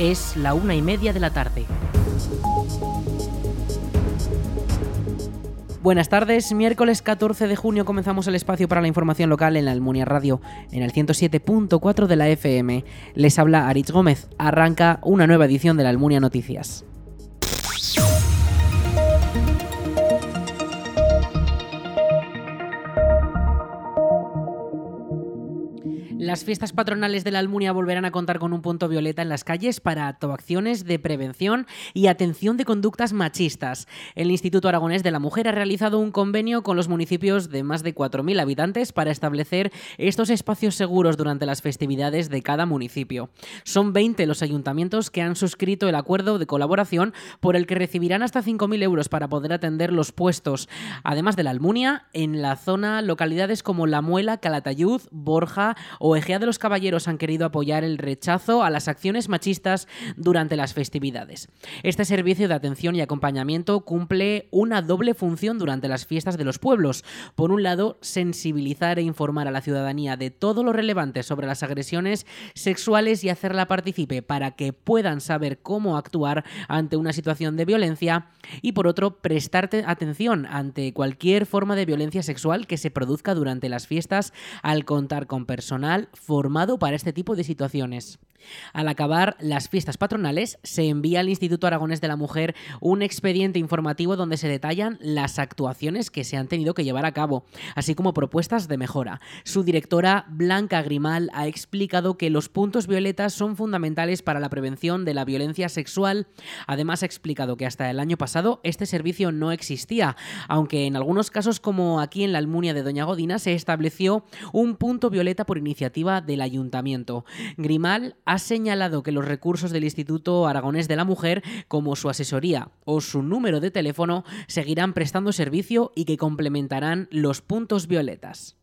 Es la una y media de la tarde. Buenas tardes, miércoles 14 de junio comenzamos el espacio para la información local en la Almunia Radio, en el 107.4 de la FM. Les habla Aritz Gómez, arranca una nueva edición de la Almunia Noticias. Las fiestas patronales de la Almunia volverán a contar con un punto violeta en las calles para actuaciones de prevención y atención de conductas machistas. El Instituto Aragonés de la Mujer ha realizado un convenio con los municipios de más de 4.000 habitantes para establecer estos espacios seguros durante las festividades de cada municipio. Son 20 los ayuntamientos que han suscrito el acuerdo de colaboración por el que recibirán hasta 5.000 euros para poder atender los puestos, además de la Almunia, en la zona localidades como La Muela, Calatayud, Borja o de los Caballeros han querido apoyar el rechazo a las acciones machistas durante las festividades. Este servicio de atención y acompañamiento cumple una doble función durante las fiestas de los pueblos. Por un lado, sensibilizar e informar a la ciudadanía de todo lo relevante sobre las agresiones sexuales y hacerla participe para que puedan saber cómo actuar ante una situación de violencia y por otro, prestarte atención ante cualquier forma de violencia sexual que se produzca durante las fiestas al contar con personal formado para este tipo de situaciones. Al acabar las fiestas patronales, se envía al Instituto Aragonés de la Mujer un expediente informativo donde se detallan las actuaciones que se han tenido que llevar a cabo, así como propuestas de mejora. Su directora, Blanca Grimal, ha explicado que los puntos violetas son fundamentales para la prevención de la violencia sexual. Además, ha explicado que hasta el año pasado este servicio no existía, aunque en algunos casos, como aquí en la Almunia de Doña Godina, se estableció un punto violeta por iniciativa del ayuntamiento. Grimal ha señalado que los recursos del Instituto Aragonés de la Mujer, como su asesoría o su número de teléfono, seguirán prestando servicio y que complementarán los puntos violetas.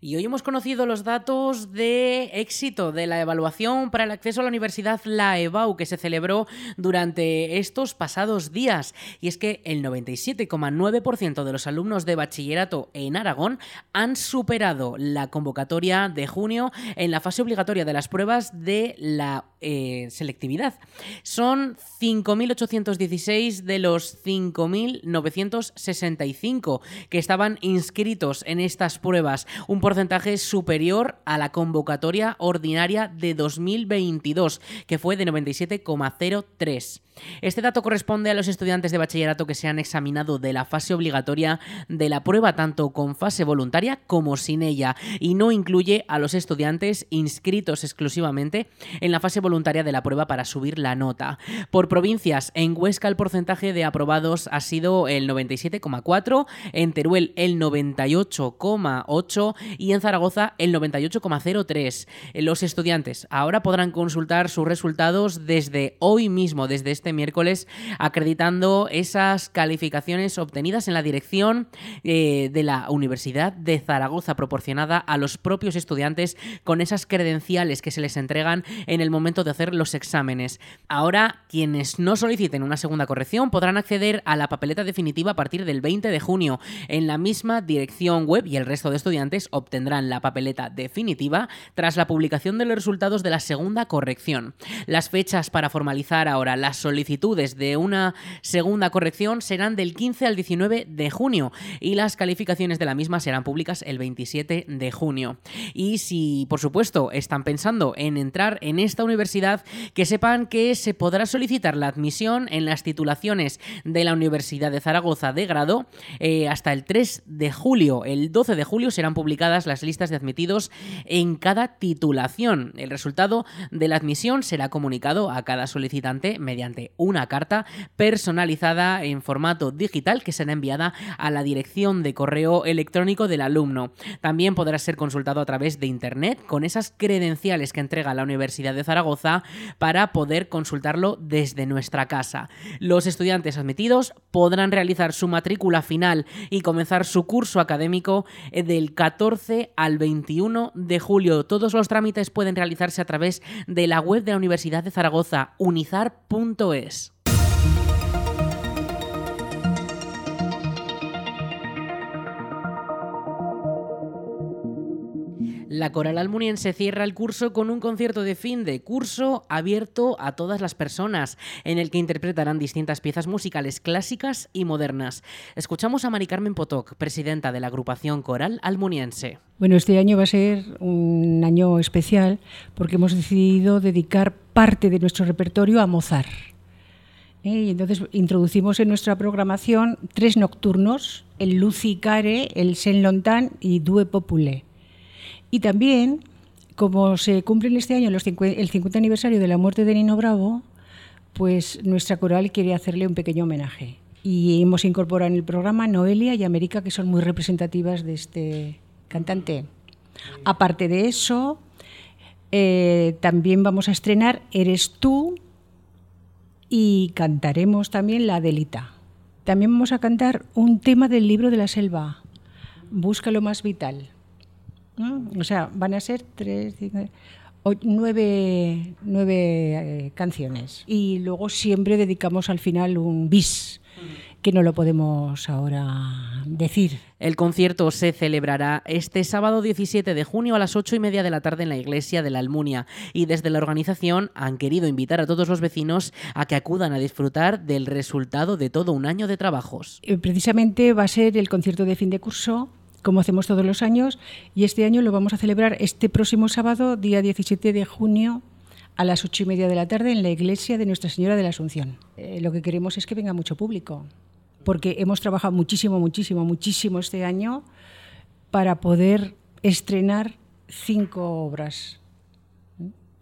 Y hoy hemos conocido los datos de éxito de la evaluación para el acceso a la universidad, la EBAU, que se celebró durante estos pasados días. Y es que el 97,9% de los alumnos de bachillerato en Aragón han superado la convocatoria de junio en la fase obligatoria de las pruebas de la eh, selectividad. Son 5.816 de los 5.965 que estaban inscritos en estas pruebas. Un porcentaje superior a la convocatoria ordinaria de 2022, que fue de 97,03. Este dato corresponde a los estudiantes de bachillerato que se han examinado de la fase obligatoria de la prueba tanto con fase voluntaria como sin ella y no incluye a los estudiantes inscritos exclusivamente en la fase voluntaria de la prueba para subir la nota. Por provincias, en Huesca el porcentaje de aprobados ha sido el 97,4, en Teruel el 98,8 y en Zaragoza el 98,03. Los estudiantes ahora podrán consultar sus resultados desde hoy mismo, desde este miércoles, acreditando esas calificaciones obtenidas en la dirección eh, de la Universidad de Zaragoza, proporcionada a los propios estudiantes con esas credenciales que se les entregan en el momento de hacer los exámenes. Ahora, quienes no soliciten una segunda corrección podrán acceder a la papeleta definitiva a partir del 20 de junio en la misma dirección web y el resto de estudiantes obtendrán la papeleta definitiva tras la publicación de los resultados de la segunda corrección. Las fechas para formalizar ahora las solicitudes de una segunda corrección serán del 15 al 19 de junio y las calificaciones de la misma serán públicas el 27 de junio. Y si, por supuesto, están pensando en entrar en esta universidad, que sepan que se podrá solicitar la admisión en las titulaciones de la Universidad de Zaragoza de grado eh, hasta el 3 de julio. El 12 de julio serán publicadas las listas de admitidos en cada titulación. El resultado de la admisión será comunicado a cada solicitante mediante una carta personalizada en formato digital que será enviada a la dirección de correo electrónico del alumno. También podrá ser consultado a través de Internet con esas credenciales que entrega la Universidad de Zaragoza para poder consultarlo desde nuestra casa. Los estudiantes admitidos podrán realizar su matrícula final y comenzar su curso académico del 14 al 21 de julio. Todos los trámites pueden realizarse a través de la web de la Universidad de Zaragoza, unizar.es. La Coral Almuniense cierra el curso con un concierto de fin de curso abierto a todas las personas, en el que interpretarán distintas piezas musicales clásicas y modernas. Escuchamos a Mari Carmen Potoc, presidenta de la agrupación Coral Almuniense. Bueno, este año va a ser un año especial porque hemos decidido dedicar parte de nuestro repertorio a Mozart. ¿eh? Entonces introducimos en nuestra programación tres nocturnos, el Lucy Care, el Saint Lontan y Due Popule. Y también, como se cumple este año el 50 aniversario de la muerte de Nino Bravo, pues nuestra coral quiere hacerle un pequeño homenaje. Y hemos incorporado en el programa Noelia y América, que son muy representativas de este cantante. Aparte de eso, eh, también vamos a estrenar Eres tú y cantaremos también La Delita. También vamos a cantar un tema del libro de la selva, Busca lo más vital. O sea, van a ser tres, nueve, nueve eh, canciones. Y luego siempre dedicamos al final un bis que no lo podemos ahora decir. El concierto se celebrará este sábado 17 de junio a las 8 y media de la tarde en la iglesia de la Almunia y desde la organización han querido invitar a todos los vecinos a que acudan a disfrutar del resultado de todo un año de trabajos. Eh, precisamente va a ser el concierto de fin de curso como hacemos todos los años, y este año lo vamos a celebrar este próximo sábado, día 17 de junio, a las ocho y media de la tarde en la iglesia de Nuestra Señora de la Asunción. Eh, lo que queremos es que venga mucho público, porque hemos trabajado muchísimo, muchísimo, muchísimo este año para poder estrenar cinco obras.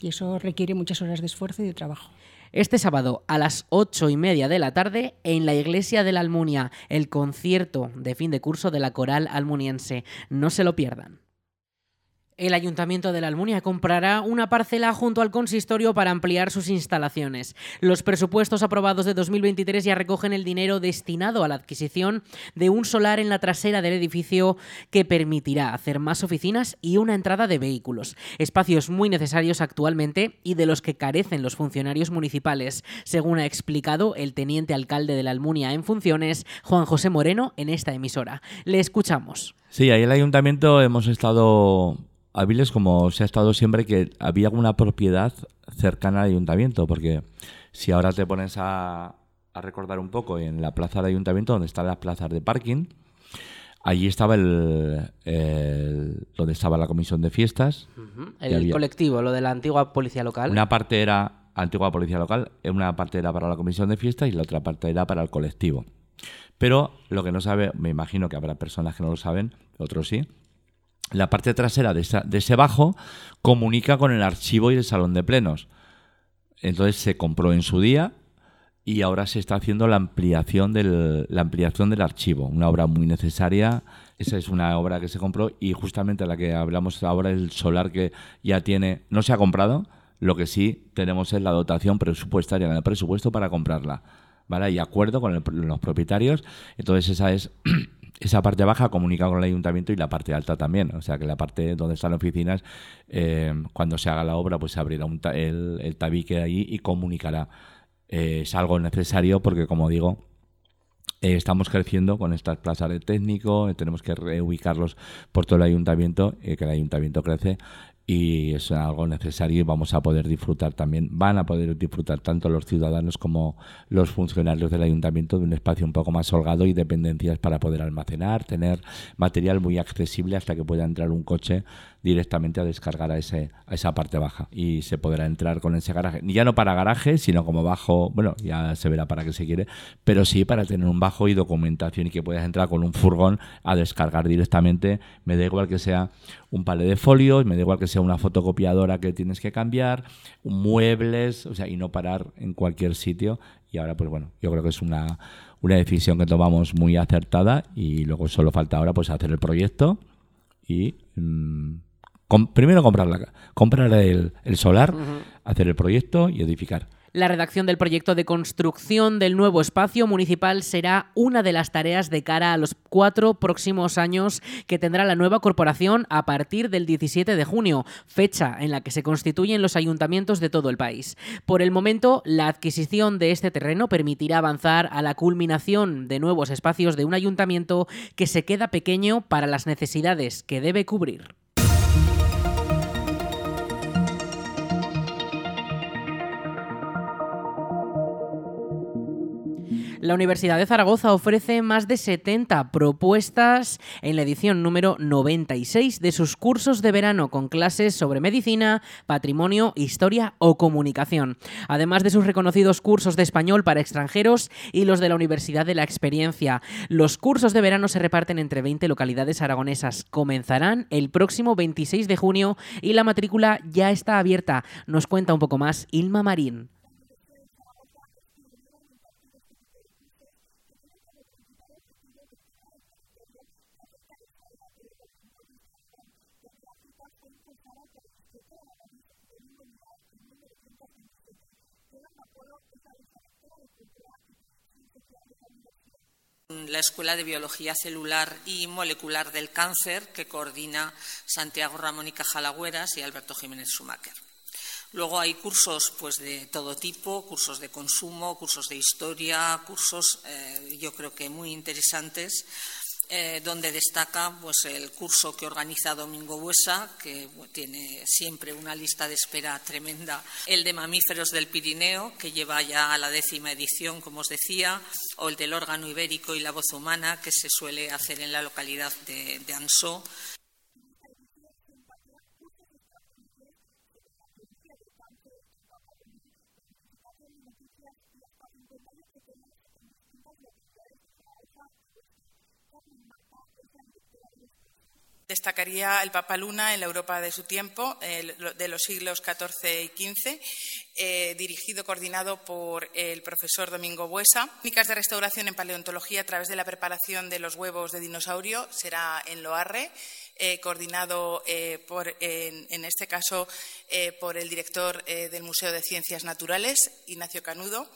Y eso requiere muchas horas de esfuerzo y de trabajo este sábado a las ocho y media de la tarde en la Iglesia de la Almunia, el concierto de fin de curso de la Coral Almuniense. No se lo pierdan. El Ayuntamiento de la Almunia comprará una parcela junto al consistorio para ampliar sus instalaciones. Los presupuestos aprobados de 2023 ya recogen el dinero destinado a la adquisición de un solar en la trasera del edificio que permitirá hacer más oficinas y una entrada de vehículos. Espacios muy necesarios actualmente y de los que carecen los funcionarios municipales, según ha explicado el teniente alcalde de la Almunia en funciones, Juan José Moreno, en esta emisora. Le escuchamos. Sí, ahí el ayuntamiento hemos estado hábiles como se ha estado siempre que había alguna propiedad cercana al ayuntamiento, porque si ahora te pones a, recordar un poco en la plaza del ayuntamiento, donde están las plazas de parking, allí estaba el, donde estaba la comisión de fiestas. El colectivo, lo de la antigua policía local. Una parte era antigua policía local, una parte era para la comisión de fiestas y la otra parte era para el colectivo. Pero lo que no sabe, me imagino que habrá personas que no lo saben, otros sí, la parte trasera de, ese bajo comunica con el archivo y el salón de plenos. Entonces se compró en su día y ahora se está haciendo la ampliación del, la ampliación del archivo, una obra muy necesaria. Esa es una obra que se compró y justamente la que hablamos ahora, el solar que ya tiene, no se ha comprado, lo que sí tenemos es la dotación presupuestaria en el presupuesto para comprarla. ¿Vale? Y acuerdo con los propietarios. Entonces esa es esa parte baja comunica con el ayuntamiento y la parte alta también. O sea que la parte donde están las oficinas, eh, cuando se haga la obra, pues se abrirá el, tabique ahí y comunicará. Eh, es algo necesario porque, como digo, eh, estamos creciendo con estas plazas de técnico, tenemos que reubicarlos por todo el ayuntamiento, que el ayuntamiento crece y es algo necesario y vamos a poder disfrutar también, van a poder disfrutar tanto los ciudadanos como los funcionarios del ayuntamiento de un espacio un poco más holgado y dependencias para poder almacenar, tener material muy accesible hasta que pueda entrar un coche directamente a descargar a, ese, a esa parte baja. Y se podrá entrar con ese garaje, ya no para garaje, sino como bajo, bueno, ya se verá para qué se quiere, pero sí para tener un bajo y documentación y que puedas entrar con un furgón a descargar directamente, me da igual que sea un palé de folios, me da igual que sea una fotocopiadora que tienes que cambiar, muebles, o sea, y no parar en cualquier sitio. Y ahora, pues bueno, yo creo que es una, una decisión que tomamos muy acertada y luego solo falta ahora pues hacer el proyecto y primero comprar, la, comprar el, solar, hacer el proyecto y edificar. La redacción del proyecto de construcción del nuevo espacio municipal será una de las tareas de cara a los cuatro próximos años que tendrá la nueva corporación a partir del 17 de junio, fecha en la que se constituyen los ayuntamientos de todo el país. Por el momento, la adquisición de este terreno permitirá avanzar a la culminación de nuevos espacios de un ayuntamiento que se queda pequeño para las necesidades que debe cubrir. La Universidad de Zaragoza ofrece más de 70 propuestas en la edición número 96 de sus cursos de verano con clases sobre medicina, patrimonio, historia o comunicación, además de sus reconocidos cursos de español para extranjeros y los de la Universidad de la Experiencia. Los cursos de verano se reparten entre 20 localidades aragonesas. Comenzarán el próximo 26 de junio y la matrícula ya está abierta. Nos cuenta un poco más Ilma Marín. La Escuela de Biología Celular y Molecular del Cáncer, que coordina Santiago Ramón y Cajalagüeras y Alberto Jiménez Schumacher. Luego hay cursos pues, de todo tipo, cursos de consumo, cursos de historia, cursos eh, yo creo que muy interesantes eh, donde destaca pues, el curso que organiza Domingo Buesa, que tiene siempre una lista de espera tremenda, el de mamíferos del Pirineo, que lleva ya a la décima edición, como os decía, o el del órgano ibérico y la voz humana, que se suele hacer en la localidad de, de Ansó. Destacaría el Papa Luna en la Europa de su tiempo, de los siglos XIV y XV, eh, dirigido, coordinado por el profesor Domingo Buesa. Técnicas de restauración en paleontología a través de la preparación de los huevos de dinosaurio será en Loarre. Eh, coordinado eh, en, este caso por el director del Museo de Ciencias Naturales, Ignacio Canudo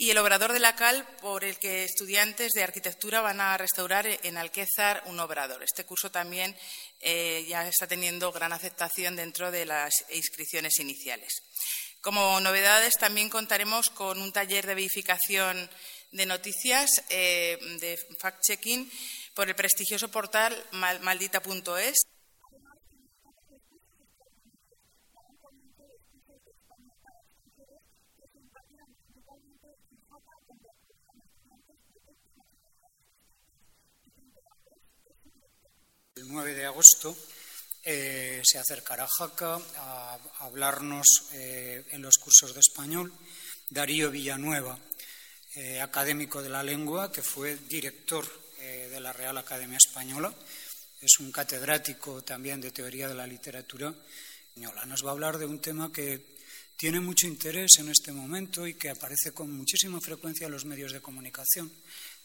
y el obrador de la cal por el que estudiantes de arquitectura van a restaurar en Alquézar un obrador. Este curso también eh, ya está teniendo gran aceptación dentro de las inscripciones iniciales. Como novedades, también contaremos con un taller de verificación de noticias eh, de fact-checking por el prestigioso portal maldita.es. 9 de agosto eh, se acercará Jaca a, hablarnos eh, en los cursos de español Darío Villanueva, eh, académico de la lengua, que fue director de la Real Academia Española. Es un catedrático también de teoría de la literatura española. Nos va a hablar de un tema que tiene mucho interés en este momento y que aparece con muchísima frecuencia en los medios de comunicación,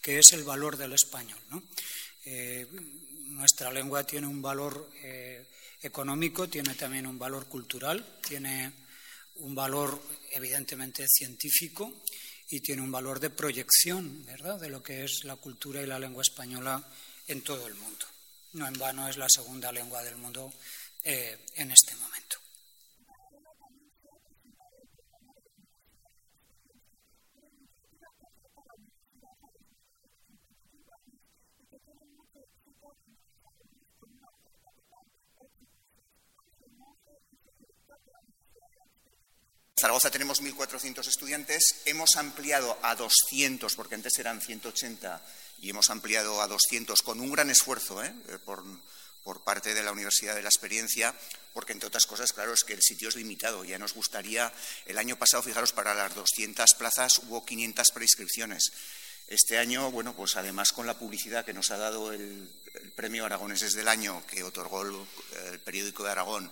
que es el valor del español. ¿no? Nuestra lengua tiene un valor eh, económico, tiene también un valor cultural, tiene un valor evidentemente científico y tiene un valor de proyección, ¿verdad?, de lo que es la cultura y la lengua española en todo el mundo. No en vano es la segunda lengua del mundo eh, en este momento. Zaragoza tenemos 1.400 estudiantes, hemos ampliado a 200, porque antes eran 180, y hemos ampliado a 200 con un gran esfuerzo ¿eh? Eh, por, parte de la Universidad de la Experiencia, porque entre otras cosas, claro, es que el sitio es limitado. Ya nos gustaría, el año pasado, fijaros, para las 200 plazas hubo 500 preinscripciones. Este año, bueno, pues además con la publicidad que nos ha dado el, premio Aragoneses del Año, que otorgó el periódico de Aragón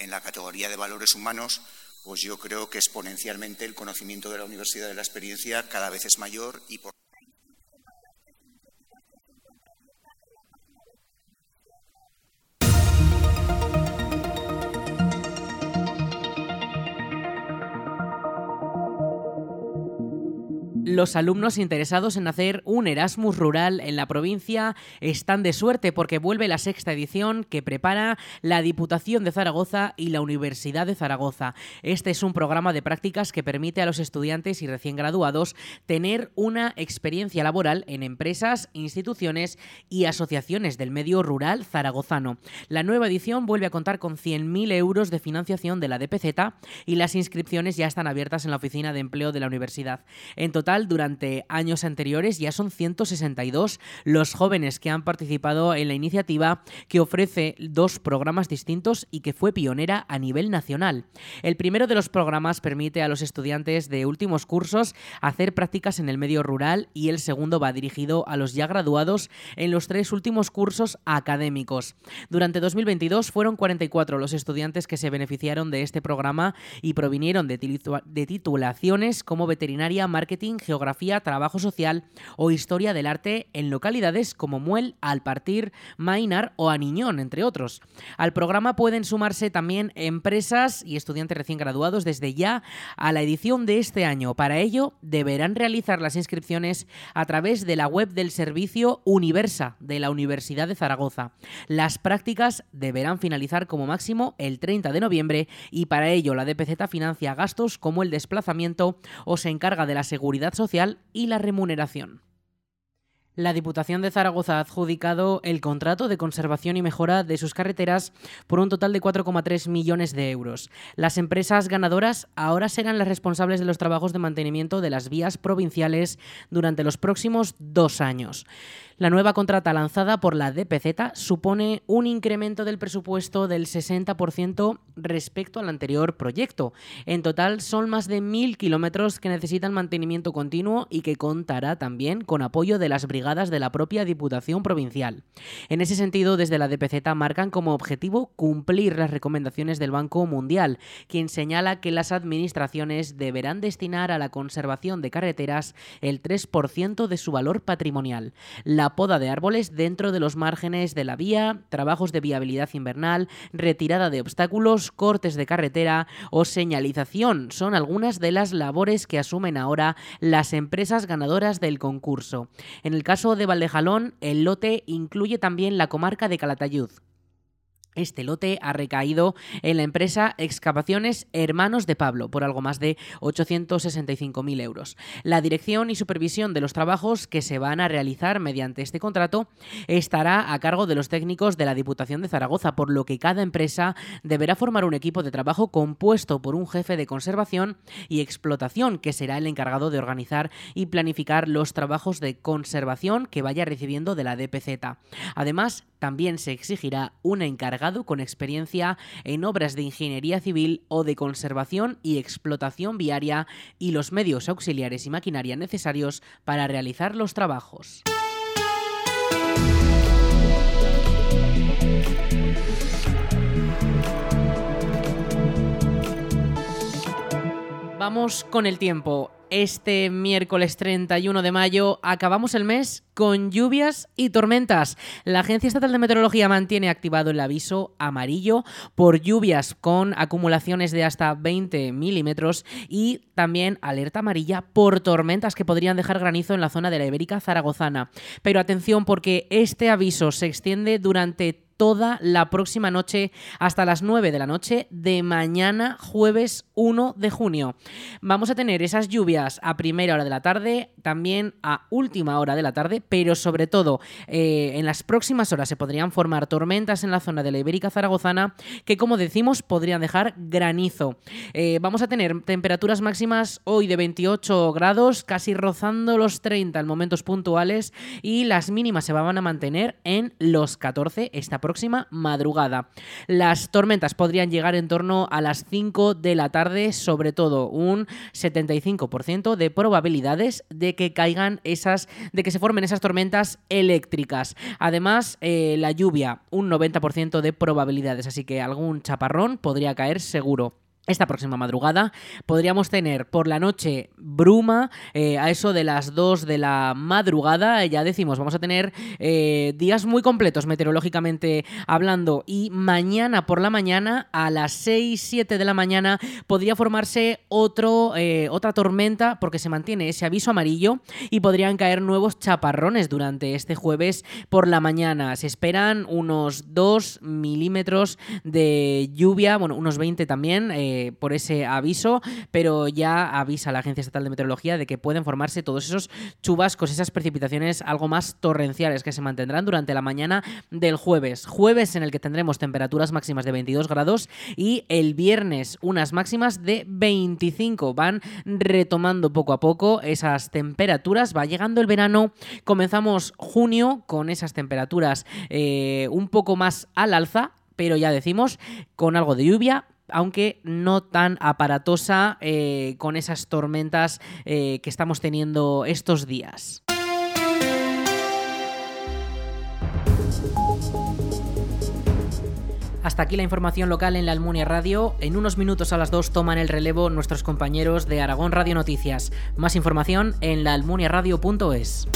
en la categoría de valores humanos, pues yo creo que exponencialmente el conocimiento de la Universidad de la Experiencia cada vez es mayor y por Los alumnos interesados en hacer un Erasmus rural en la provincia están de suerte porque vuelve la sexta edición que prepara la Diputación de Zaragoza y la Universidad de Zaragoza. Este es un programa de prácticas que permite a los estudiantes y recién graduados tener una experiencia laboral en empresas, instituciones y asociaciones del medio rural zaragozano. La nueva edición vuelve a contar con 100.000 euros de financiación de la DPZ y las inscripciones ya están abiertas en la oficina de empleo de la universidad. En total, durante años anteriores ya son 162 los jóvenes que han participado en la iniciativa que ofrece dos programas distintos y que fue pionera a nivel nacional. El primero de los programas permite a los estudiantes de últimos cursos hacer prácticas en el medio rural y el segundo va dirigido a los ya graduados en los tres últimos cursos académicos. Durante 2022 fueron 44 los estudiantes que se beneficiaron de este programa y provinieron de, titulaciones como veterinaria, marketing, geografía, trabajo social o historia del arte en localidades como Muel, Alpartir, Mainar o Aniñón, entre otros. Al programa pueden sumarse también empresas y estudiantes recién graduados desde ya a la edición de este año. Para ello, deberán realizar las inscripciones a través de la web del servicio Universa de la Universidad de Zaragoza. Las prácticas deberán finalizar como máximo el 30 de noviembre y para ello la DPZ financia gastos como el desplazamiento o se encarga de la seguridad social y la remuneración. La Diputación de Zaragoza ha adjudicado el contrato de conservación y mejora de sus carreteras por un total de 4,3 millones de euros. Las empresas ganadoras ahora serán las responsables de los trabajos de mantenimiento de las vías provinciales durante los próximos dos años. La nueva contrata lanzada por la DPZ supone un incremento del presupuesto del 60% respecto al anterior proyecto. En total son más de mil kilómetros que necesitan mantenimiento continuo y que contará también con apoyo de las brigadas de la propia Diputación Provincial. En ese sentido, desde la DPZ marcan como objetivo cumplir las recomendaciones del Banco Mundial, quien señala que las administraciones deberán destinar a la conservación de carreteras el 3% de su valor patrimonial. Poda de árboles dentro de los márgenes de la vía, trabajos de viabilidad invernal, retirada de obstáculos, cortes de carretera o señalización son algunas de las labores que asumen ahora las empresas ganadoras del concurso. En el caso de Valdejalón, el lote incluye también la comarca de Calatayud. Este lote ha recaído en la empresa Excavaciones Hermanos de Pablo por algo más de 865.000 euros. La dirección y supervisión de los trabajos que se van a realizar mediante este contrato estará a cargo de los técnicos de la Diputación de Zaragoza, por lo que cada empresa deberá formar un equipo de trabajo compuesto por un jefe de conservación y explotación que será el encargado de organizar y planificar los trabajos de conservación que vaya recibiendo de la DPZ. Además, también se exigirá un encargado con experiencia en obras de ingeniería civil o de conservación y explotación viaria y los medios auxiliares y maquinaria necesarios para realizar los trabajos. Vamos con el tiempo este miércoles 31 de mayo acabamos el mes con lluvias y tormentas. La Agencia Estatal de Meteorología mantiene activado el aviso amarillo por lluvias con acumulaciones de hasta 20 milímetros y también alerta amarilla por tormentas que podrían dejar granizo en la zona de la Ibérica Zaragozana. Pero atención porque este aviso se extiende durante toda la próxima noche hasta las 9 de la noche de mañana jueves 1 de junio. Vamos a tener esas lluvias a primera hora de la tarde, también a última hora de la tarde, pero sobre todo eh, en las próximas horas se podrían formar tormentas en la zona de la Ibérica Zaragozana que como decimos podrían dejar granizo. Eh, vamos a tener temperaturas máximas hoy de 28 grados, casi rozando los 30 en momentos puntuales y las mínimas se van a mantener en los 14 esta próxima próxima madrugada. Las tormentas podrían llegar en torno a las 5 de la tarde, sobre todo un 75% de probabilidades de que caigan esas, de que se formen esas tormentas eléctricas. Además, eh, la lluvia, un 90% de probabilidades, así que algún chaparrón podría caer seguro esta próxima madrugada podríamos tener por la noche bruma eh, a eso de las 2 de la madrugada ya decimos vamos a tener eh, días muy completos meteorológicamente hablando y mañana por la mañana a las 6 7 de la mañana podría formarse otro eh, otra tormenta porque se mantiene ese aviso amarillo y podrían caer nuevos chaparrones durante este jueves por la mañana. Se esperan unos 2 milímetros de lluvia bueno unos 20 también ese, por ese aviso, pero ya avisa la Agencia Estatal de Meteorología de que pueden formarse todos esos chubascos, esas precipitaciones algo más torrenciales que se mantendrán durante la mañana del jueves. Jueves en el que tendremos temperaturas máximas de 22 grados y el viernes unas máximas de 25. Van retomando poco a poco esas temperaturas, va llegando el verano, comenzamos junio con esas temperaturas eh, un poco más al alza, pero ya decimos, con algo de lluvia, aunque no tan aparatosa eh, con esas tormentas eh, que estamos teniendo estos días. Hasta aquí la información local en la Almunia Radio. En unos minutos a las 2 toman el relevo nuestros compañeros de Aragón Radio Noticias. Más información en laalmuniaradio.es.